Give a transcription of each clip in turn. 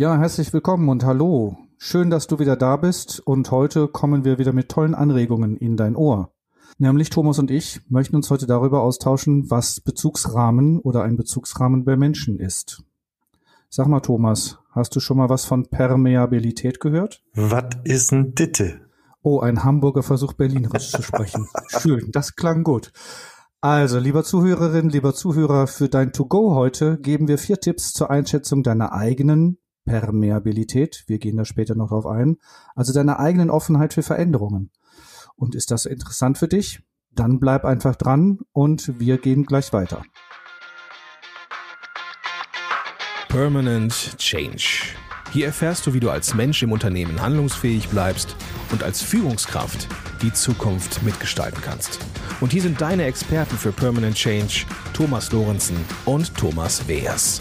Ja, herzlich willkommen und hallo. Schön, dass du wieder da bist und heute kommen wir wieder mit tollen Anregungen in dein Ohr. Nämlich Thomas und ich möchten uns heute darüber austauschen, was Bezugsrahmen oder ein Bezugsrahmen bei Menschen ist. Sag mal, Thomas, hast du schon mal was von Permeabilität gehört? Was ist ein Ditte? Oh, ein Hamburger Versuch, Berlinerisch zu sprechen. Schön, das klang gut. Also, lieber Zuhörerin, lieber Zuhörer, für dein To-Go heute geben wir vier Tipps zur Einschätzung deiner eigenen Permeabilität. Wir gehen da später noch drauf ein. Also deiner eigenen Offenheit für Veränderungen. Und ist das interessant für dich? Dann bleib einfach dran und wir gehen gleich weiter. Permanent Change. Hier erfährst du, wie du als Mensch im Unternehmen handlungsfähig bleibst und als Führungskraft die Zukunft mitgestalten kannst. Und hier sind deine Experten für Permanent Change, Thomas Lorenzen und Thomas Weers.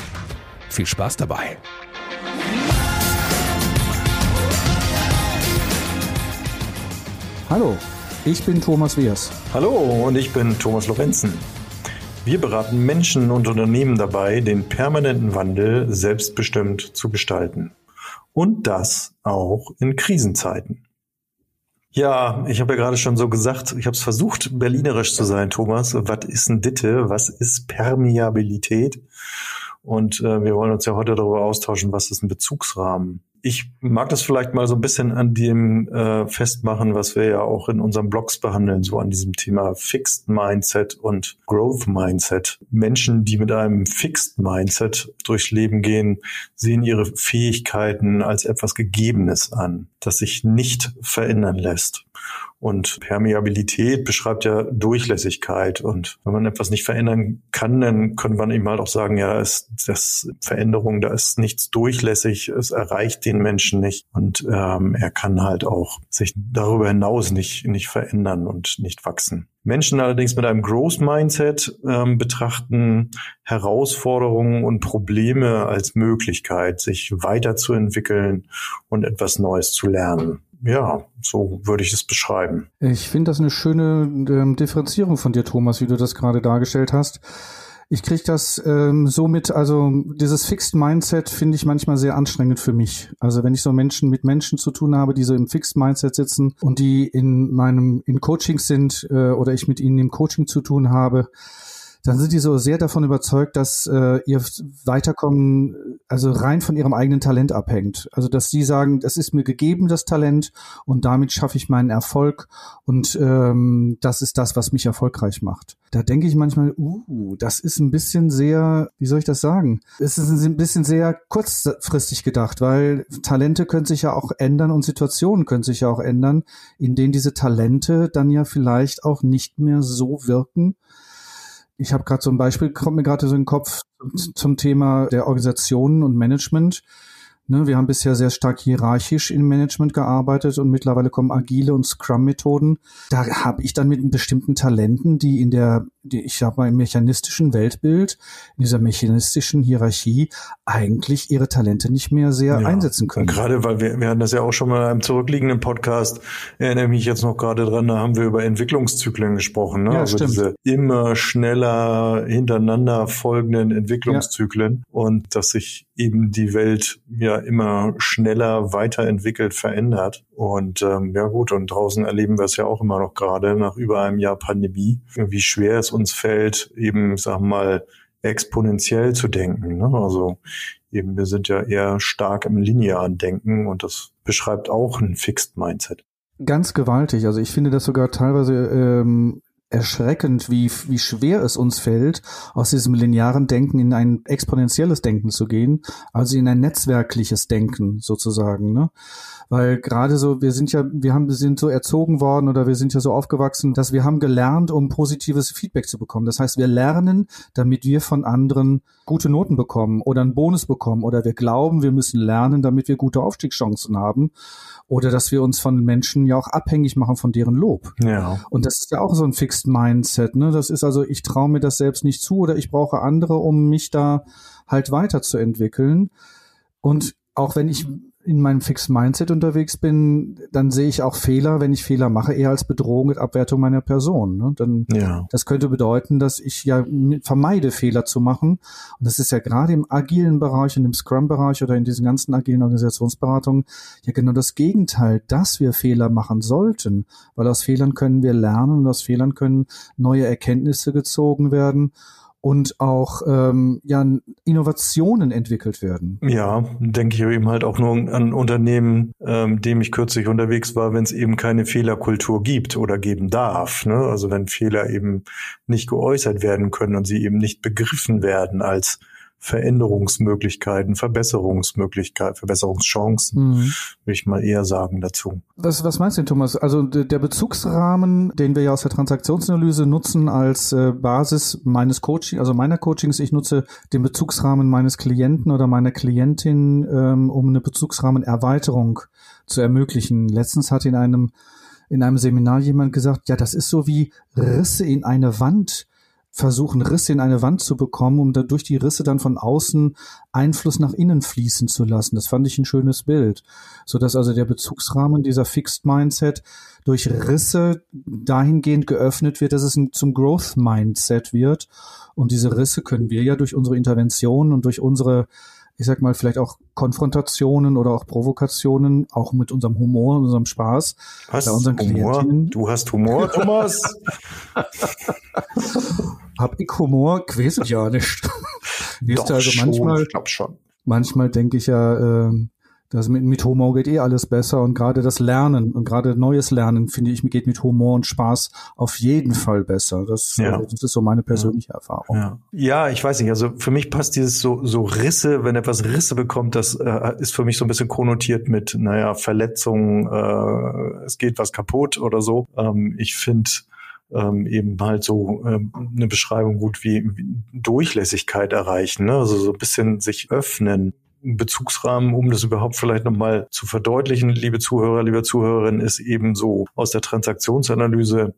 Viel Spaß dabei! Hallo, ich bin Thomas Weers. Hallo und ich bin Thomas Lorenzen. Wir beraten Menschen und Unternehmen dabei, den permanenten Wandel selbstbestimmt zu gestalten. Und das auch in Krisenzeiten. Ja, ich habe ja gerade schon so gesagt, ich habe es versucht, berlinerisch zu sein, Thomas. Was ist ein Ditte? Was ist Permeabilität? Und äh, wir wollen uns ja heute darüber austauschen, was ist ein Bezugsrahmen? Ich mag das vielleicht mal so ein bisschen an dem äh, festmachen, was wir ja auch in unseren Blogs behandeln, so an diesem Thema Fixed Mindset und Growth Mindset. Menschen, die mit einem Fixed Mindset durchs Leben gehen, sehen ihre Fähigkeiten als etwas Gegebenes an, das sich nicht verändern lässt. Und Permeabilität beschreibt ja Durchlässigkeit. Und wenn man etwas nicht verändern kann, dann könnte man eben halt auch sagen, ja, ist das Veränderung, da ist nichts durchlässig, es erreicht den Menschen nicht. Und ähm, er kann halt auch sich darüber hinaus nicht, nicht verändern und nicht wachsen. Menschen allerdings mit einem Growth Mindset ähm, betrachten Herausforderungen und Probleme als Möglichkeit, sich weiterzuentwickeln und etwas Neues zu lernen ja, so würde ich es beschreiben. Ich finde das eine schöne ähm, Differenzierung von dir, Thomas, wie du das gerade dargestellt hast. Ich kriege das ähm, somit, also dieses Fixed Mindset finde ich manchmal sehr anstrengend für mich. Also wenn ich so Menschen mit Menschen zu tun habe, die so im Fixed Mindset sitzen und die in meinem in Coaching sind äh, oder ich mit ihnen im Coaching zu tun habe, dann sind die so sehr davon überzeugt, dass äh, ihr Weiterkommen also rein von ihrem eigenen Talent abhängt. Also dass sie sagen, das ist mir gegeben, das Talent, und damit schaffe ich meinen Erfolg und ähm, das ist das, was mich erfolgreich macht. Da denke ich manchmal, uh, das ist ein bisschen sehr, wie soll ich das sagen? Es ist ein bisschen sehr kurzfristig gedacht, weil Talente können sich ja auch ändern und Situationen können sich ja auch ändern, in denen diese Talente dann ja vielleicht auch nicht mehr so wirken, ich habe gerade so ein Beispiel, kommt mir gerade so in den Kopf zum Thema der Organisationen und Management. Ne, wir haben bisher sehr stark hierarchisch im Management gearbeitet und mittlerweile kommen agile und Scrum-Methoden. Da habe ich dann mit bestimmten Talenten, die in der, ich sag mal, im mechanistischen Weltbild, in dieser mechanistischen Hierarchie eigentlich ihre Talente nicht mehr sehr ja, einsetzen können. Gerade weil wir, wir hatten das ja auch schon mal in einem zurückliegenden Podcast, erinnere mich jetzt noch gerade dran, da haben wir über Entwicklungszyklen gesprochen. Ne? Ja, also stimmt. diese immer schneller hintereinander folgenden Entwicklungszyklen ja. und dass sich eben die Welt ja immer schneller weiterentwickelt, verändert. Und ähm, ja gut, und draußen erleben wir es ja auch immer noch gerade nach über einem Jahr Pandemie, wie schwer es uns fällt, eben, sag mal, exponentiell zu denken. Ne? Also eben, wir sind ja eher stark im linearen Denken und das beschreibt auch ein Fixed Mindset. Ganz gewaltig. Also ich finde das sogar teilweise ähm, erschreckend, wie, wie schwer es uns fällt, aus diesem linearen Denken in ein exponentielles Denken zu gehen, also in ein netzwerkliches Denken sozusagen. Ne? Weil gerade so, wir sind ja, wir haben, wir sind so erzogen worden oder wir sind ja so aufgewachsen, dass wir haben gelernt, um positives Feedback zu bekommen. Das heißt, wir lernen, damit wir von anderen gute Noten bekommen oder einen Bonus bekommen oder wir glauben, wir müssen lernen, damit wir gute Aufstiegschancen haben oder dass wir uns von Menschen ja auch abhängig machen von deren Lob. Ja. Und das ist ja auch so ein Fixed Mindset. Ne? Das ist also, ich traue mir das selbst nicht zu oder ich brauche andere, um mich da halt weiterzuentwickeln. Und auch wenn ich in meinem Fixed Mindset unterwegs bin, dann sehe ich auch Fehler, wenn ich Fehler mache, eher als Bedrohung mit Abwertung meiner Person. Ne? Dann, ja. Das könnte bedeuten, dass ich ja vermeide, Fehler zu machen. Und das ist ja gerade im agilen Bereich, in dem Scrum-Bereich oder in diesen ganzen agilen Organisationsberatungen ja genau das Gegenteil, dass wir Fehler machen sollten, weil aus Fehlern können wir lernen und aus Fehlern können neue Erkenntnisse gezogen werden und auch ähm, ja, Innovationen entwickelt werden. Ja, denke ich eben halt auch nur an Unternehmen, ähm, dem ich kürzlich unterwegs war, wenn es eben keine Fehlerkultur gibt oder geben darf. Ne? Also wenn Fehler eben nicht geäußert werden können und sie eben nicht begriffen werden als Veränderungsmöglichkeiten, Verbesserungsmöglichkeiten, Verbesserungschancen, mhm. würde ich mal eher sagen dazu. Was, was meinst du, Thomas? Also der Bezugsrahmen, den wir ja aus der Transaktionsanalyse nutzen als äh, Basis meines Coaching, also meiner Coachings, ich nutze den Bezugsrahmen meines Klienten oder meiner Klientin, ähm, um eine Bezugsrahmenerweiterung zu ermöglichen. Letztens hat in einem in einem Seminar jemand gesagt, ja, das ist so wie Risse in eine Wand versuchen, Risse in eine Wand zu bekommen, um da durch die Risse dann von außen Einfluss nach innen fließen zu lassen. Das fand ich ein schönes Bild, so dass also der Bezugsrahmen dieser Fixed Mindset durch Risse dahingehend geöffnet wird, dass es zum Growth Mindset wird. Und diese Risse können wir ja durch unsere Intervention und durch unsere ich sag mal, vielleicht auch Konfrontationen oder auch Provokationen, auch mit unserem Humor, unserem Spaß. Was? Bei unseren Humor? Klientinnen. Du hast Humor, Thomas? Hab ich Humor? Gewesen ja nicht. Doch, also manchmal, ich glaub schon. Manchmal denke ich ja, äh, das mit, mit Humor geht eh alles besser und gerade das Lernen und gerade neues Lernen, finde ich, geht mit Humor und Spaß auf jeden Fall besser. Das, ja. das ist so meine persönliche ja. Erfahrung. Ja. ja. ich weiß nicht. Also für mich passt dieses so, so Risse, wenn etwas Risse bekommt, das äh, ist für mich so ein bisschen konnotiert mit, naja, Verletzungen, äh, es geht was kaputt oder so. Ähm, ich finde, ähm, eben halt so ähm, eine Beschreibung gut wie, wie Durchlässigkeit erreichen, ne? also so ein bisschen sich öffnen. Bezugsrahmen, um das überhaupt vielleicht nochmal zu verdeutlichen, liebe Zuhörer, liebe Zuhörerinnen, ist eben so aus der Transaktionsanalyse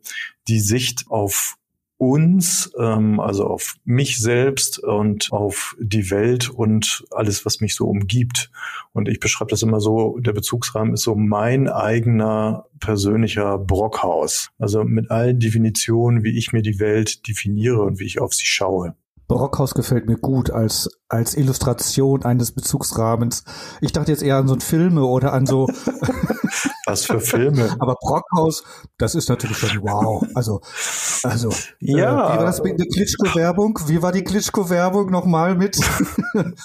die Sicht auf uns, ähm, also auf mich selbst und auf die Welt und alles, was mich so umgibt. Und ich beschreibe das immer so, der Bezugsrahmen ist so mein eigener persönlicher Brockhaus. Also mit allen Definitionen, wie ich mir die Welt definiere und wie ich auf sie schaue. Brockhaus gefällt mir gut als, als Illustration eines Bezugsrahmens. Ich dachte jetzt eher an so Filme oder an so. Was für Filme? Aber Brockhaus, das ist natürlich schon wow. Also, also. Ja. Äh, wie war das mit der Klitschko-Werbung? Wie war die Klitschko-Werbung nochmal mit?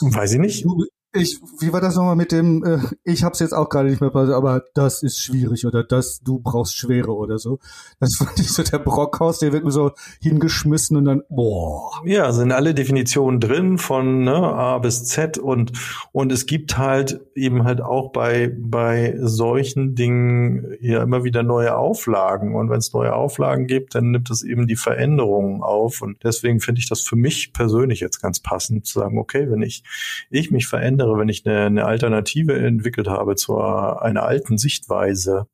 Weiß ich nicht. Du, ich, wie war das nochmal mit dem, äh, ich hab's jetzt auch gerade nicht mehr, aber das ist schwierig oder das, du brauchst Schwere oder so. Das fand ich so der Brockhaus, der wird mir so hingeschmissen und dann, boah. Ja, sind alle Definitionen drin von ne, A bis Z und, und es gibt halt eben halt auch bei, bei solchen Dingen ja immer wieder neue Auflagen und wenn es neue Auflagen gibt, dann nimmt es eben die Veränderungen auf und deswegen finde ich das für mich persönlich jetzt ganz passend zu sagen, okay, wenn ich, ich mich verändere, andere, wenn ich eine, eine Alternative entwickelt habe zu einer alten Sichtweise,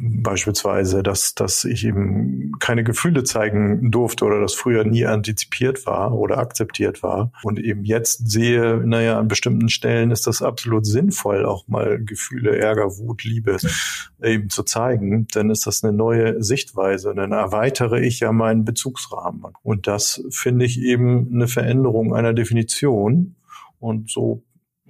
beispielsweise, dass, dass ich eben keine Gefühle zeigen durfte oder das früher nie antizipiert war oder akzeptiert war und eben jetzt sehe, naja, an bestimmten Stellen ist das absolut sinnvoll, auch mal Gefühle, Ärger, Wut, Liebe eben zu zeigen, dann ist das eine neue Sichtweise dann erweitere ich ja meinen Bezugsrahmen. Und das finde ich eben eine Veränderung einer Definition und so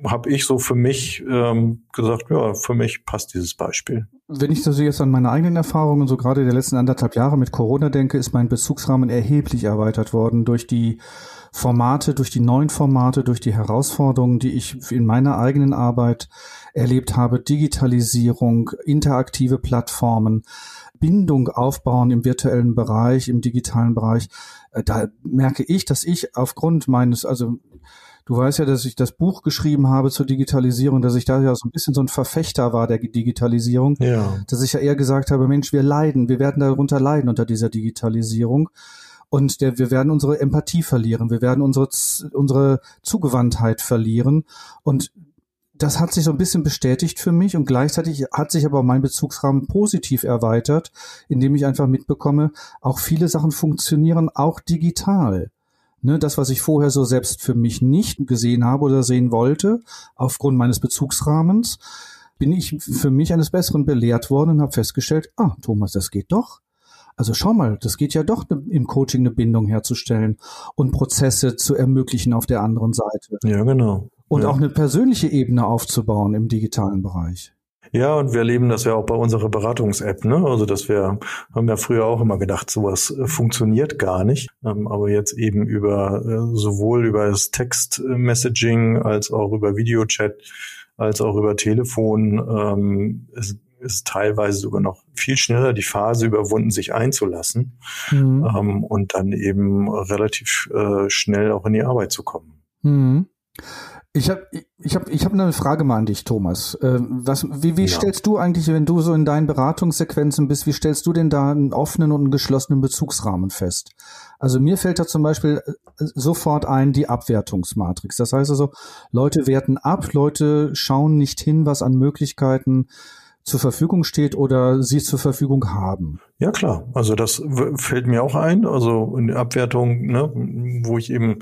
habe ich so für mich ähm, gesagt, ja, für mich passt dieses Beispiel. Wenn ich so jetzt an meine eigenen Erfahrungen, so gerade der letzten anderthalb Jahre mit Corona denke, ist mein Bezugsrahmen erheblich erweitert worden durch die Formate, durch die neuen Formate, durch die Herausforderungen, die ich in meiner eigenen Arbeit erlebt habe, Digitalisierung, interaktive Plattformen, Bindung aufbauen im virtuellen Bereich, im digitalen Bereich. Äh, da merke ich, dass ich aufgrund meines, also Du weißt ja, dass ich das Buch geschrieben habe zur Digitalisierung, dass ich da ja so ein bisschen so ein Verfechter war der Digitalisierung. Ja. Dass ich ja eher gesagt habe, Mensch, wir leiden, wir werden darunter leiden unter dieser Digitalisierung. Und der, wir werden unsere Empathie verlieren, wir werden unsere, unsere Zugewandtheit verlieren. Und das hat sich so ein bisschen bestätigt für mich und gleichzeitig hat sich aber mein Bezugsrahmen positiv erweitert, indem ich einfach mitbekomme, auch viele Sachen funktionieren auch digital. Ne, das, was ich vorher so selbst für mich nicht gesehen habe oder sehen wollte, aufgrund meines Bezugsrahmens, bin ich für mich eines Besseren belehrt worden und habe festgestellt, ah, Thomas, das geht doch. Also schau mal, das geht ja doch ne, im Coaching eine Bindung herzustellen und Prozesse zu ermöglichen auf der anderen Seite. Ja, genau. Und ja. auch eine persönliche Ebene aufzubauen im digitalen Bereich. Ja, und wir erleben das ja auch bei unserer Beratungs-App, ne? Also, dass wir haben ja früher auch immer gedacht, sowas äh, funktioniert gar nicht. Ähm, aber jetzt eben über äh, sowohl über das Text-Messaging als auch über Videochat, als auch über Telefon ähm, ist, ist teilweise sogar noch viel schneller die Phase überwunden, sich einzulassen mhm. ähm, und dann eben relativ äh, schnell auch in die Arbeit zu kommen. Mhm. Ich habe ich hab, ich hab eine Frage mal an dich, Thomas. Äh, was, wie wie ja. stellst du eigentlich, wenn du so in deinen Beratungssequenzen bist, wie stellst du denn da einen offenen und einen geschlossenen Bezugsrahmen fest? Also mir fällt da zum Beispiel äh, sofort ein die Abwertungsmatrix. Das heißt also, Leute werten ab, Leute schauen nicht hin, was an Möglichkeiten zur Verfügung steht oder sie zur Verfügung haben. Ja klar, also das fällt mir auch ein, also in der Abwertung, ne, wo ich eben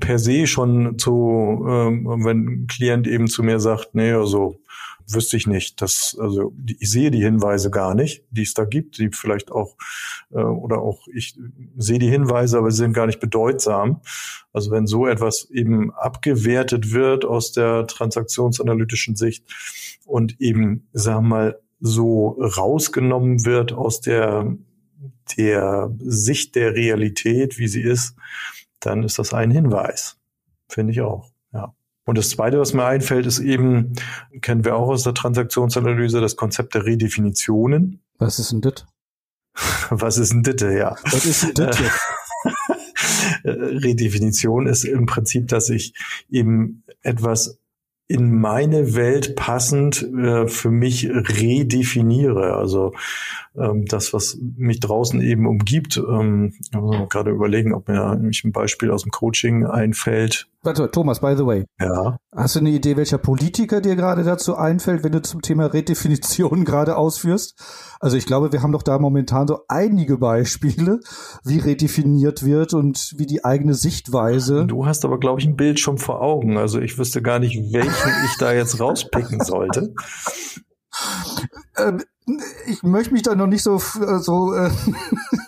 per se schon zu, ähm, wenn ein Klient eben zu mir sagt, nee, also wüsste ich nicht. Das, also ich sehe die Hinweise gar nicht, die es da gibt, die vielleicht auch äh, oder auch ich sehe die Hinweise, aber sie sind gar nicht bedeutsam. Also wenn so etwas eben abgewertet wird aus der transaktionsanalytischen Sicht und eben, sagen wir mal, so rausgenommen wird aus der der Sicht der Realität, wie sie ist, dann ist das ein Hinweis, finde ich auch. Und das Zweite, was mir einfällt, ist eben, kennen wir auch aus der Transaktionsanalyse, das Konzept der Redefinitionen. Was ist denn das? Was ist denn das, ja? Was ist denn das Redefinition ist im Prinzip, dass ich eben etwas in meine Welt passend äh, für mich redefiniere. Also ähm, das, was mich draußen eben umgibt. Ähm, also gerade überlegen, ob mir mich ein Beispiel aus dem Coaching einfällt. Warte, Thomas, by the way. Ja. Hast du eine Idee, welcher Politiker dir gerade dazu einfällt, wenn du zum Thema Redefinition gerade ausführst? Also ich glaube, wir haben doch da momentan so einige Beispiele, wie redefiniert wird und wie die eigene Sichtweise. Du hast aber, glaube ich, ein Bild schon vor Augen. Also ich wüsste gar nicht, welchen ich da jetzt rauspicken sollte. Ähm, ich möchte mich da noch nicht so, äh, so äh,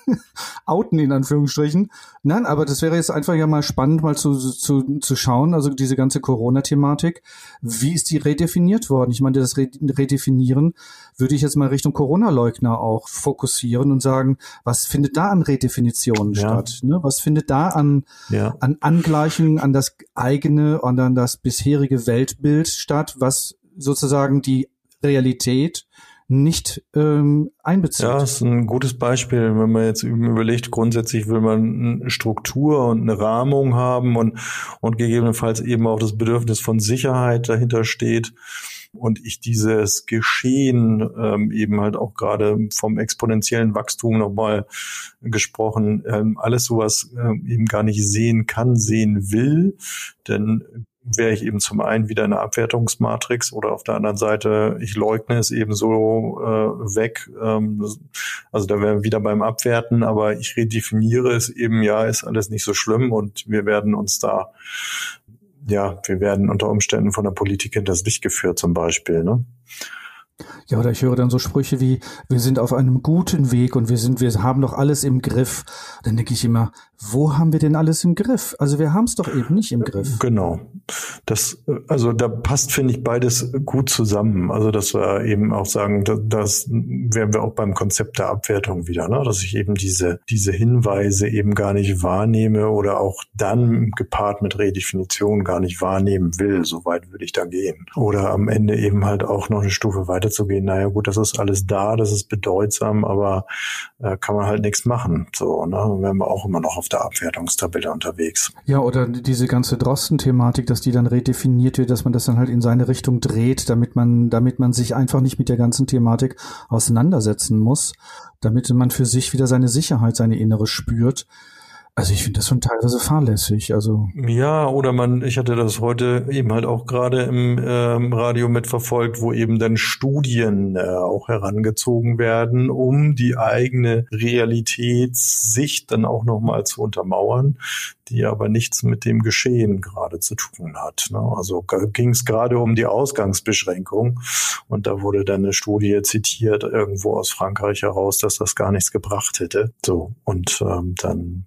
outen, in Anführungsstrichen. Nein, aber das wäre jetzt einfach ja mal spannend, mal zu, zu, zu schauen, also diese ganze Corona-Thematik. Wie ist die redefiniert worden? Ich meine, das Redefinieren würde ich jetzt mal Richtung Corona-Leugner auch fokussieren und sagen, was findet da an Redefinitionen ja. statt? Ne? Was findet da an, ja. an Angleichungen an das eigene und an das bisherige Weltbild statt, was sozusagen die Realität nicht ähm, einbezieht. Ja, ist ein gutes Beispiel, wenn man jetzt überlegt, grundsätzlich will man eine Struktur und eine Rahmung haben und, und gegebenenfalls eben auch das Bedürfnis von Sicherheit dahinter steht und ich dieses Geschehen ähm, eben halt auch gerade vom exponentiellen Wachstum nochmal gesprochen, ähm, alles sowas ähm, eben gar nicht sehen kann, sehen will, denn wäre ich eben zum einen wieder eine Abwertungsmatrix oder auf der anderen Seite, ich leugne es eben so äh, weg. Ähm, also da wären wir wieder beim Abwerten, aber ich redefiniere es eben, ja, ist alles nicht so schlimm und wir werden uns da, ja, wir werden unter Umständen von der Politik hinters Licht geführt zum Beispiel. Ne? Ja, oder ich höre dann so Sprüche wie, wir sind auf einem guten Weg und wir sind, wir haben doch alles im Griff. Dann denke ich immer, wo haben wir denn alles im Griff? Also wir haben es doch eben nicht im Griff. Genau. Das, also da passt, finde ich, beides gut zusammen. Also dass wir eben auch sagen, das, das wären wir auch beim Konzept der Abwertung wieder, ne? dass ich eben diese, diese Hinweise eben gar nicht wahrnehme oder auch dann gepaart mit Redefinition gar nicht wahrnehmen will. So weit würde ich da gehen. Oder am Ende eben halt auch noch eine Stufe weiterzugehen. Naja, gut, das ist alles da, das ist bedeutsam, aber äh, kann man halt nichts machen. So, ne? Wären wir auch immer noch auf der Abwertungstabelle unterwegs. Ja, oder diese ganze Drosten-Thematik, dass die dann redefiniert wird, dass man das dann halt in seine Richtung dreht, damit man, damit man sich einfach nicht mit der ganzen Thematik auseinandersetzen muss, damit man für sich wieder seine Sicherheit, seine innere spürt. Also ich finde das schon teilweise fahrlässig. Also ja, oder man, ich hatte das heute eben halt auch gerade im ähm, Radio mitverfolgt, wo eben dann Studien äh, auch herangezogen werden, um die eigene Realitätssicht dann auch nochmal zu untermauern, die aber nichts mit dem Geschehen gerade zu tun hat. Ne? Also ging es gerade um die Ausgangsbeschränkung und da wurde dann eine Studie zitiert irgendwo aus Frankreich heraus, dass das gar nichts gebracht hätte. So und ähm, dann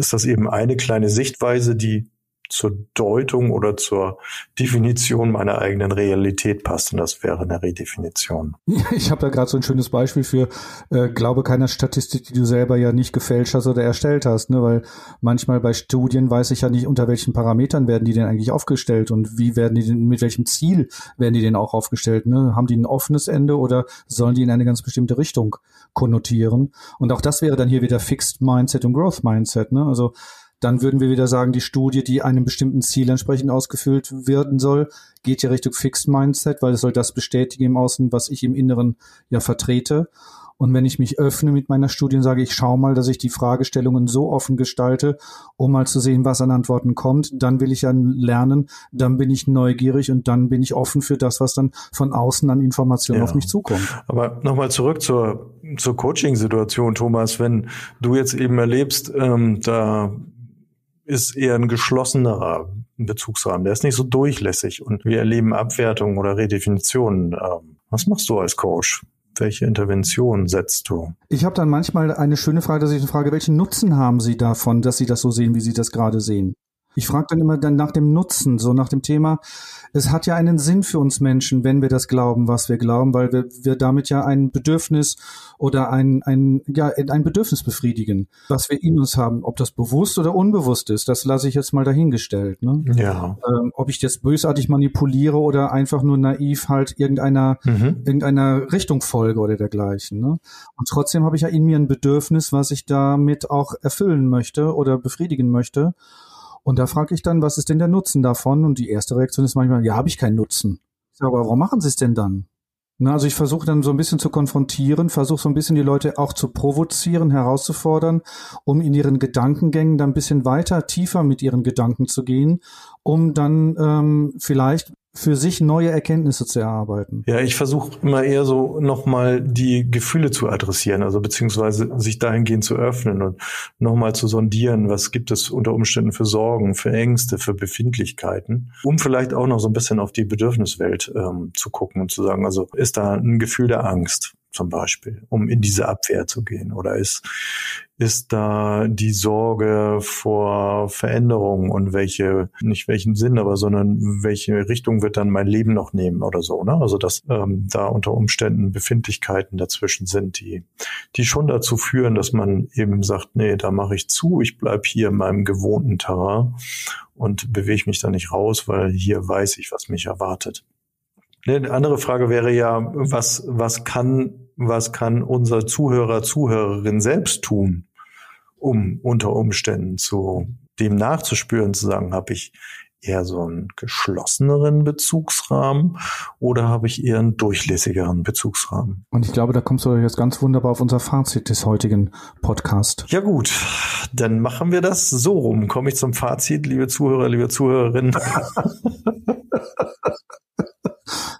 ist das eben eine kleine Sichtweise, die zur Deutung oder zur Definition meiner eigenen Realität passt. Und das wäre eine Redefinition. Ich habe da gerade so ein schönes Beispiel für, äh, glaube keiner Statistik, die du selber ja nicht gefälscht hast oder erstellt hast. Ne? Weil manchmal bei Studien weiß ich ja nicht, unter welchen Parametern werden die denn eigentlich aufgestellt und wie werden die denn, mit welchem Ziel werden die denn auch aufgestellt. Ne? Haben die ein offenes Ende oder sollen die in eine ganz bestimmte Richtung konnotieren? Und auch das wäre dann hier wieder Fixed Mindset und Growth Mindset. Ne? Also dann würden wir wieder sagen, die Studie, die einem bestimmten Ziel entsprechend ausgefüllt werden soll, geht ja Richtung Fixed Mindset, weil es soll das bestätigen im Außen, was ich im Inneren ja vertrete. Und wenn ich mich öffne mit meiner Studie und sage, ich schaue mal, dass ich die Fragestellungen so offen gestalte, um mal zu sehen, was an Antworten kommt, dann will ich ja lernen, dann bin ich neugierig und dann bin ich offen für das, was dann von außen an Informationen ja. auf mich zukommt. Aber nochmal zurück zur, zur Coaching-Situation, Thomas, wenn du jetzt eben erlebst, ähm, da ist eher ein geschlossenerer Bezugsrahmen. Der ist nicht so durchlässig und wir erleben Abwertungen oder Redefinitionen. Ähm, was machst du als Coach? Welche Intervention setzt du? Ich habe dann manchmal eine schöne Frage, dass ich frage, welchen Nutzen haben Sie davon, dass Sie das so sehen, wie Sie das gerade sehen? Ich frage dann immer dann nach dem Nutzen, so nach dem Thema, es hat ja einen Sinn für uns Menschen, wenn wir das glauben, was wir glauben, weil wir, wir damit ja ein Bedürfnis oder ein, ein, ja, ein Bedürfnis befriedigen, was wir in uns haben. Ob das bewusst oder unbewusst ist, das lasse ich jetzt mal dahingestellt. Ne? Ja. Ähm, ob ich jetzt bösartig manipuliere oder einfach nur naiv halt irgendeiner, mhm. irgendeiner Richtung folge oder dergleichen. Ne? Und trotzdem habe ich ja in mir ein Bedürfnis, was ich damit auch erfüllen möchte oder befriedigen möchte. Und da frage ich dann, was ist denn der Nutzen davon? Und die erste Reaktion ist manchmal, ja, habe ich keinen Nutzen. Ich sage, aber warum machen Sie es denn dann? Na, also ich versuche dann so ein bisschen zu konfrontieren, versuche so ein bisschen die Leute auch zu provozieren, herauszufordern, um in ihren Gedankengängen dann ein bisschen weiter, tiefer mit ihren Gedanken zu gehen, um dann ähm, vielleicht für sich neue Erkenntnisse zu erarbeiten. Ja, ich versuche immer eher so nochmal die Gefühle zu adressieren, also beziehungsweise sich dahingehend zu öffnen und nochmal zu sondieren, was gibt es unter Umständen für Sorgen, für Ängste, für Befindlichkeiten, um vielleicht auch noch so ein bisschen auf die Bedürfniswelt ähm, zu gucken und zu sagen, also ist da ein Gefühl der Angst? Zum Beispiel, um in diese Abwehr zu gehen? Oder ist, ist da die Sorge vor Veränderungen und welche, nicht welchen Sinn, aber sondern welche Richtung wird dann mein Leben noch nehmen oder so, ne? Also dass ähm, da unter Umständen Befindlichkeiten dazwischen sind, die, die schon dazu führen, dass man eben sagt, nee, da mache ich zu, ich bleib hier in meinem gewohnten Terrain und bewege mich da nicht raus, weil hier weiß ich, was mich erwartet. Eine andere Frage wäre ja, was, was kann, was kann unser Zuhörer, Zuhörerin selbst tun, um unter Umständen zu dem nachzuspüren, zu sagen, habe ich eher so einen geschlosseneren Bezugsrahmen oder habe ich eher einen durchlässigeren Bezugsrahmen? Und ich glaube, da kommst du jetzt ganz wunderbar auf unser Fazit des heutigen Podcasts. Ja gut, dann machen wir das so rum. Komme ich zum Fazit, liebe Zuhörer, liebe Zuhörerinnen.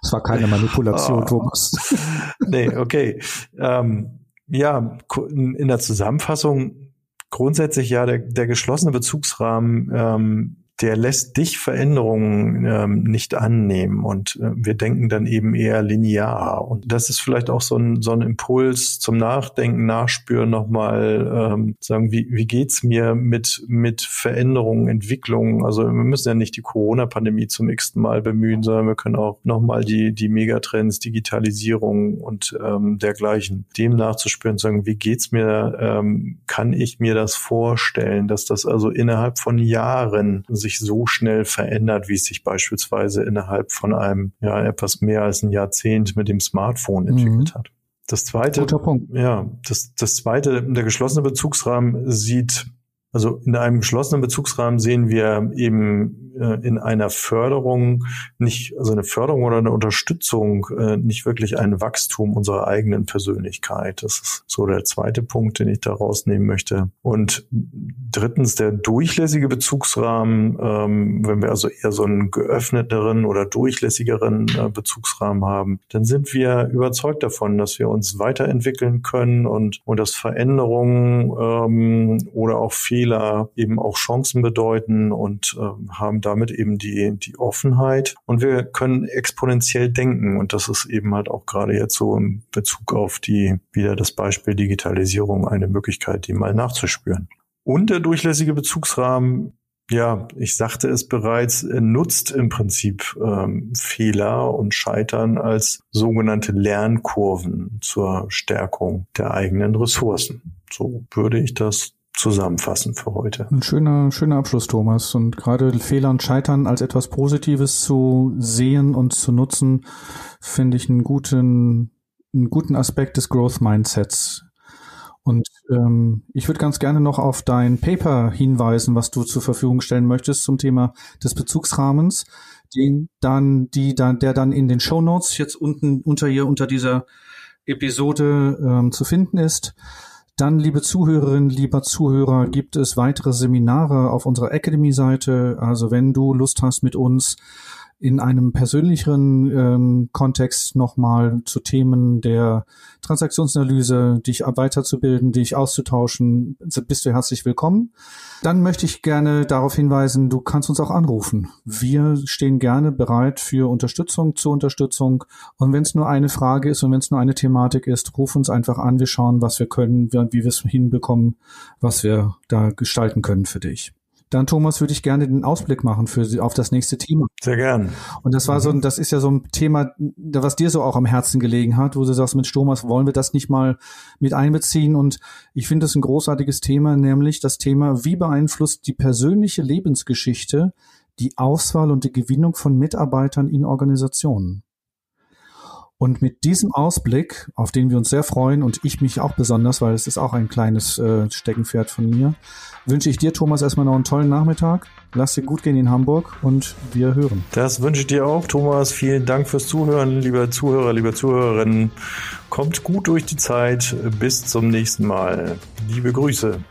Es war keine Manipulation, oh. Thomas. nee, okay. Ähm, ja, in der Zusammenfassung grundsätzlich ja der, der geschlossene Bezugsrahmen ähm, der lässt dich Veränderungen ähm, nicht annehmen und äh, wir denken dann eben eher linear. Und das ist vielleicht auch so ein, so ein Impuls zum Nachdenken, Nachspüren nochmal, ähm, sagen, wie, wie geht's mir mit, mit Veränderungen, Entwicklungen? Also wir müssen ja nicht die Corona-Pandemie zum x-ten Mal bemühen, sondern wir können auch nochmal die, die Megatrends, Digitalisierung und ähm, dergleichen, dem nachzuspüren, sagen, wie geht's mir, ähm, kann ich mir das vorstellen, dass das also innerhalb von Jahren sich sich so schnell verändert, wie es sich beispielsweise innerhalb von einem, ja, etwas mehr als ein Jahrzehnt mit dem Smartphone entwickelt mhm. hat. Das zweite, ja, das, das zweite, der geschlossene Bezugsrahmen sieht Also in einem geschlossenen Bezugsrahmen sehen wir eben äh, in einer Förderung nicht, also eine Förderung oder eine Unterstützung, äh, nicht wirklich ein Wachstum unserer eigenen Persönlichkeit. Das ist so der zweite Punkt, den ich da rausnehmen möchte. Und drittens der durchlässige Bezugsrahmen, ähm, wenn wir also eher so einen geöffneteren oder durchlässigeren äh, Bezugsrahmen haben, dann sind wir überzeugt davon, dass wir uns weiterentwickeln können und, und dass Veränderungen ähm, oder auch Fehler eben auch Chancen bedeuten und äh, haben damit eben die, die Offenheit. Und wir können exponentiell denken. Und das ist eben halt auch gerade jetzt so in Bezug auf die, wieder das Beispiel Digitalisierung eine Möglichkeit, die mal nachzuspüren. Und der durchlässige Bezugsrahmen ja, ich sagte es bereits, nutzt im Prinzip ähm, Fehler und Scheitern als sogenannte Lernkurven zur Stärkung der eigenen Ressourcen. So würde ich das zusammenfassen für heute. Ein schöner, schöner Abschluss, Thomas. Und gerade Fehler und Scheitern als etwas Positives zu sehen und zu nutzen, finde ich einen guten, einen guten Aspekt des Growth Mindsets. Und ähm, ich würde ganz gerne noch auf dein Paper hinweisen, was du zur Verfügung stellen möchtest zum Thema des Bezugsrahmens, den dann, die dann, der dann in den Show Notes jetzt unten unter hier unter dieser Episode ähm, zu finden ist. Dann, liebe Zuhörerinnen, lieber Zuhörer, gibt es weitere Seminare auf unserer Academy-Seite. Also wenn du Lust hast, mit uns in einem persönlicheren ähm, Kontext nochmal zu Themen der Transaktionsanalyse, dich weiterzubilden, dich auszutauschen, bist du herzlich willkommen. Dann möchte ich gerne darauf hinweisen, du kannst uns auch anrufen. Wir stehen gerne bereit für Unterstützung, zur Unterstützung. Und wenn es nur eine Frage ist und wenn es nur eine Thematik ist, ruf uns einfach an. Wir schauen, was wir können, wie wir es hinbekommen, was wir da gestalten können für dich. Dann, Thomas, würde ich gerne den Ausblick machen für Sie auf das nächste Thema. Sehr gern. Und das war so, das ist ja so ein Thema, was dir so auch am Herzen gelegen hat, wo du sagst, mit Thomas, wollen wir das nicht mal mit einbeziehen? Und ich finde das ein großartiges Thema, nämlich das Thema, wie beeinflusst die persönliche Lebensgeschichte die Auswahl und die Gewinnung von Mitarbeitern in Organisationen? Und mit diesem Ausblick, auf den wir uns sehr freuen und ich mich auch besonders, weil es ist auch ein kleines äh, Steckenpferd von mir, wünsche ich dir, Thomas, erstmal noch einen tollen Nachmittag. Lass dir gut gehen in Hamburg und wir hören. Das wünsche ich dir auch, Thomas. Vielen Dank fürs Zuhören, lieber Zuhörer, liebe Zuhörerinnen. Kommt gut durch die Zeit. Bis zum nächsten Mal. Liebe Grüße.